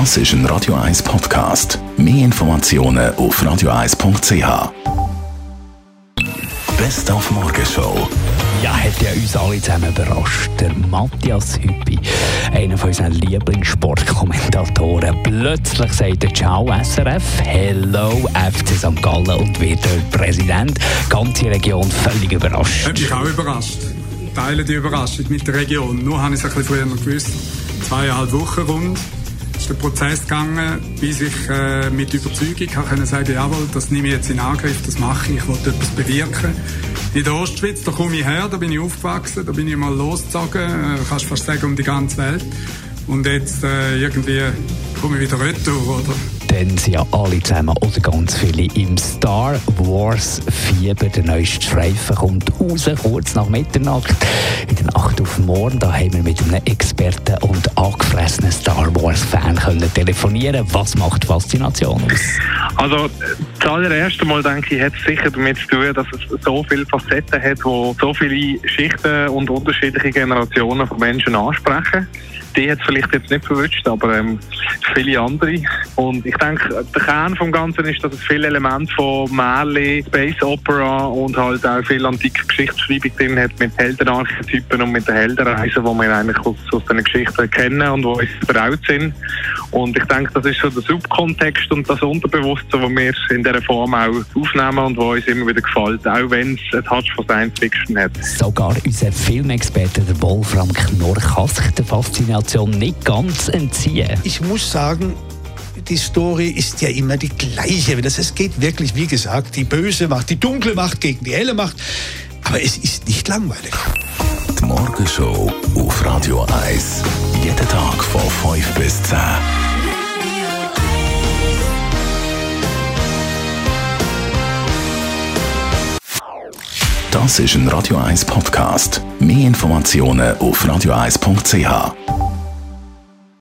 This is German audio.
Das ist ein Radio 1 Podcast. Mehr Informationen auf radio1.ch. Best auf Morgenshow. Ja, hat ja uns alle zusammen überrascht. Der Matthias Hüppi, einer von unseren Lieblingssportkommentatoren. Plötzlich sagt er Ciao SRF, Hello FC St. Gallen und wird dort Präsident. Die ganze Region völlig überrascht. Hat mich auch überrascht. Teile die Überraschung mit der Region. Nur habe ich es ein bisschen früher gewusst. Zweieinhalb Wochen rund ist der Prozess gegangen, bis ich äh, mit Überzeugung kann sagen, jawohl, das nehme ich jetzt in Angriff, das mache ich, ich will etwas bewirken. In der Ostschweiz, da komme ich her, da bin ich aufgewachsen, da bin ich mal losgezogen, äh, kannst fast sagen, um die ganze Welt. Und jetzt äh, irgendwie komme ich wieder retour, oder? Dann sind ja alle zusammen oder ganz viele im Star Wars Fieber. Der neueste Streifen kommt raus, kurz nach Mitternacht. In der Nacht auf morgen, da haben wir mit einem Experten und angefressenen Star Wars Fan können telefonieren. Was macht Faszination aus? Also, das allererste Mal denke ich, hat es sicher damit zu tun, dass es so viele Facetten hat, wo so viele Schichten und unterschiedliche Generationen von Menschen ansprechen. Die hat es vielleicht jetzt nicht verwünscht, aber ähm, viele andere. Und ich denke, der Kern vom Ganzen ist, dass es viele Elemente von Märchen, Space Opera und halt auch viel antike Geschichtsschreibung drin hat mit Heldenarchetypen und mit den Heldenreisen, die wir eigentlich aus, aus den Geschichten kennen und die uns vertraut sind. Und ich denke, das ist so der Subkontext und das Unterbewusstsein, das wir in dieser Form auch aufnehmen und was uns immer wieder gefällt, auch wenn es ein Touch von Science Fiction hat. Sogar unser Filmexperte, der Wolfram Knorr, kann sich der Faszination nicht ganz entziehen. Ich muss sagen, die Story ist ja immer die gleiche. Das, es geht wirklich, wie gesagt, die böse Macht, die dunkle Macht gegen die helle Macht. Aber es ist nicht langweilig. Die Morgenshow auf Radio 1. Jeden Tag von 5 bis 10. Das ist ein Radio 1 Podcast. Mehr Informationen auf radio1.ch.